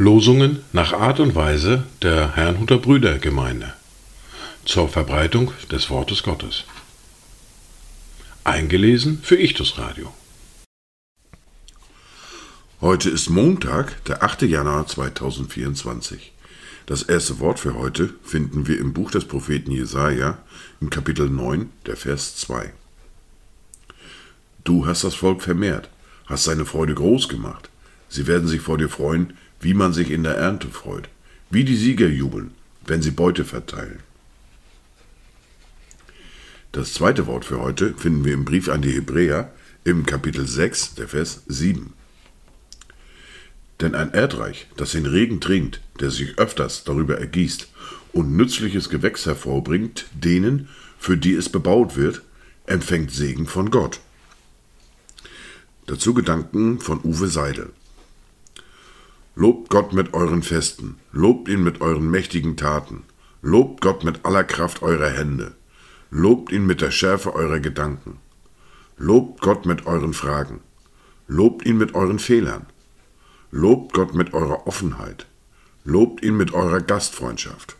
Losungen nach Art und Weise der Herrnhuter Brüdergemeinde zur Verbreitung des Wortes Gottes. Eingelesen für Ichtus Radio. Heute ist Montag, der 8. Januar 2024. Das erste Wort für heute finden wir im Buch des Propheten Jesaja im Kapitel 9, der Vers 2. Du hast das Volk vermehrt, hast seine Freude groß gemacht. Sie werden sich vor dir freuen, wie man sich in der Ernte freut, wie die Sieger jubeln, wenn sie Beute verteilen. Das zweite Wort für heute finden wir im Brief an die Hebräer im Kapitel 6, der Vers 7. Denn ein Erdreich, das den Regen trinkt, der sich öfters darüber ergießt und nützliches Gewächs hervorbringt, denen, für die es bebaut wird, empfängt Segen von Gott. Dazu Gedanken von Uwe Seidel. Lobt Gott mit euren Festen, lobt ihn mit euren mächtigen Taten, lobt Gott mit aller Kraft eurer Hände, lobt ihn mit der Schärfe eurer Gedanken, lobt Gott mit euren Fragen, lobt ihn mit euren Fehlern, lobt Gott mit eurer Offenheit, lobt ihn mit eurer Gastfreundschaft,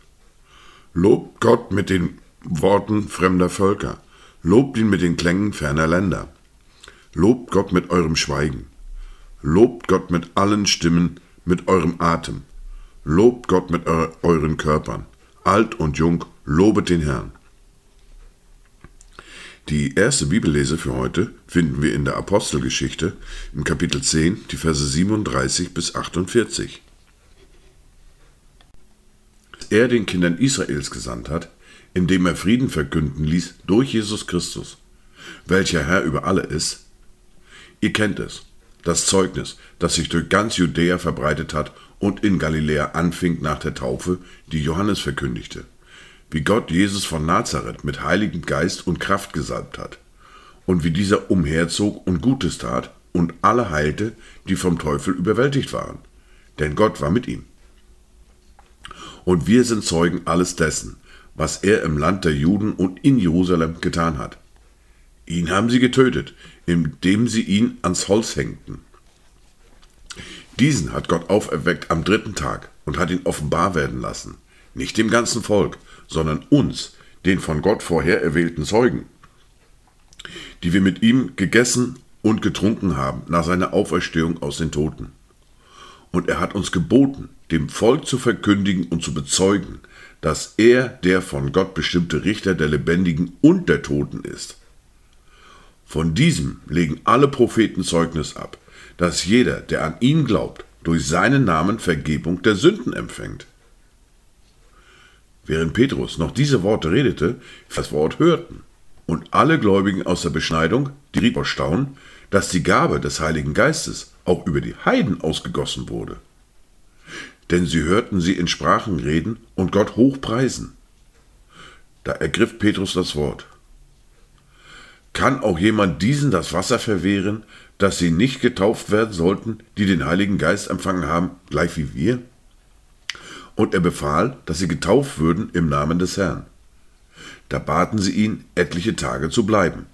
lobt Gott mit den Worten fremder Völker, lobt ihn mit den Klängen ferner Länder, lobt Gott mit eurem Schweigen, lobt Gott mit allen Stimmen, mit eurem Atem. Lobt Gott mit euren Körpern. Alt und jung, lobet den Herrn. Die erste Bibellese für heute finden wir in der Apostelgeschichte im Kapitel 10, die Verse 37 bis 48. Er den Kindern Israels gesandt hat, indem er Frieden verkünden ließ durch Jesus Christus, welcher Herr über alle ist. Ihr kennt es das Zeugnis, das sich durch ganz Judäa verbreitet hat und in Galiläa anfing nach der Taufe, die Johannes verkündigte, wie Gott Jesus von Nazareth mit Heiligem Geist und Kraft gesalbt hat, und wie dieser umherzog und Gutes tat und alle heilte, die vom Teufel überwältigt waren, denn Gott war mit ihm. Und wir sind Zeugen alles dessen, was er im Land der Juden und in Jerusalem getan hat. Ihn haben sie getötet, indem sie ihn ans Holz hängten. Diesen hat Gott auferweckt am dritten Tag und hat ihn offenbar werden lassen, nicht dem ganzen Volk, sondern uns, den von Gott vorher erwählten Zeugen, die wir mit ihm gegessen und getrunken haben nach seiner Auferstehung aus den Toten. Und er hat uns geboten, dem Volk zu verkündigen und zu bezeugen, dass er der von Gott bestimmte Richter der Lebendigen und der Toten ist. Von diesem legen alle Propheten Zeugnis ab, dass jeder, der an ihn glaubt, durch seinen Namen Vergebung der Sünden empfängt. Während Petrus noch diese Worte redete, das Wort hörten, und alle Gläubigen aus der Beschneidung, die rieb erstaunen, dass die Gabe des Heiligen Geistes auch über die Heiden ausgegossen wurde. Denn sie hörten sie in Sprachen reden und Gott hochpreisen. Da ergriff Petrus das Wort. Kann auch jemand diesen das Wasser verwehren, dass sie nicht getauft werden sollten, die den Heiligen Geist empfangen haben, gleich wie wir? Und er befahl, dass sie getauft würden im Namen des Herrn. Da baten sie ihn, etliche Tage zu bleiben.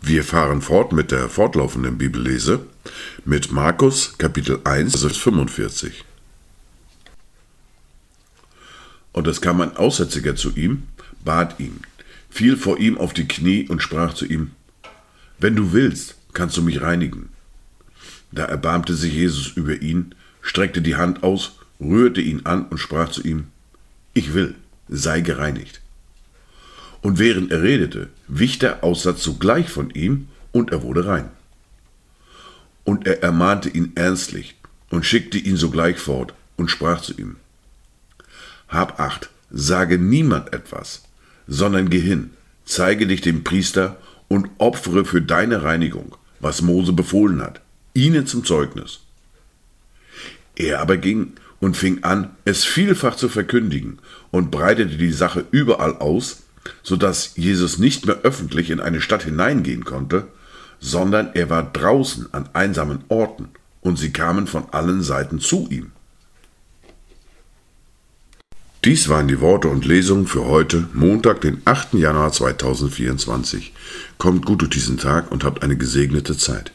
Wir fahren fort mit der fortlaufenden Bibellese mit Markus Kapitel 1, Vers 45. Und es kam ein Aussätziger zu ihm, bat ihn, fiel vor ihm auf die Knie und sprach zu ihm, Wenn du willst, kannst du mich reinigen. Da erbarmte sich Jesus über ihn, streckte die Hand aus, rührte ihn an und sprach zu ihm, Ich will, sei gereinigt. Und während er redete, wich der Aussatz sogleich von ihm, und er wurde rein. Und er ermahnte ihn ernstlich und schickte ihn sogleich fort und sprach zu ihm, Hab acht, sage niemand etwas, sondern geh hin, zeige dich dem Priester und opfere für deine Reinigung, was Mose befohlen hat, ihnen zum Zeugnis. Er aber ging und fing an, es vielfach zu verkündigen und breitete die Sache überall aus, so dass Jesus nicht mehr öffentlich in eine Stadt hineingehen konnte, sondern er war draußen an einsamen Orten, und sie kamen von allen Seiten zu ihm. Dies waren die Worte und Lesungen für heute, Montag, den 8. Januar 2024. Kommt gut durch diesen Tag und habt eine gesegnete Zeit.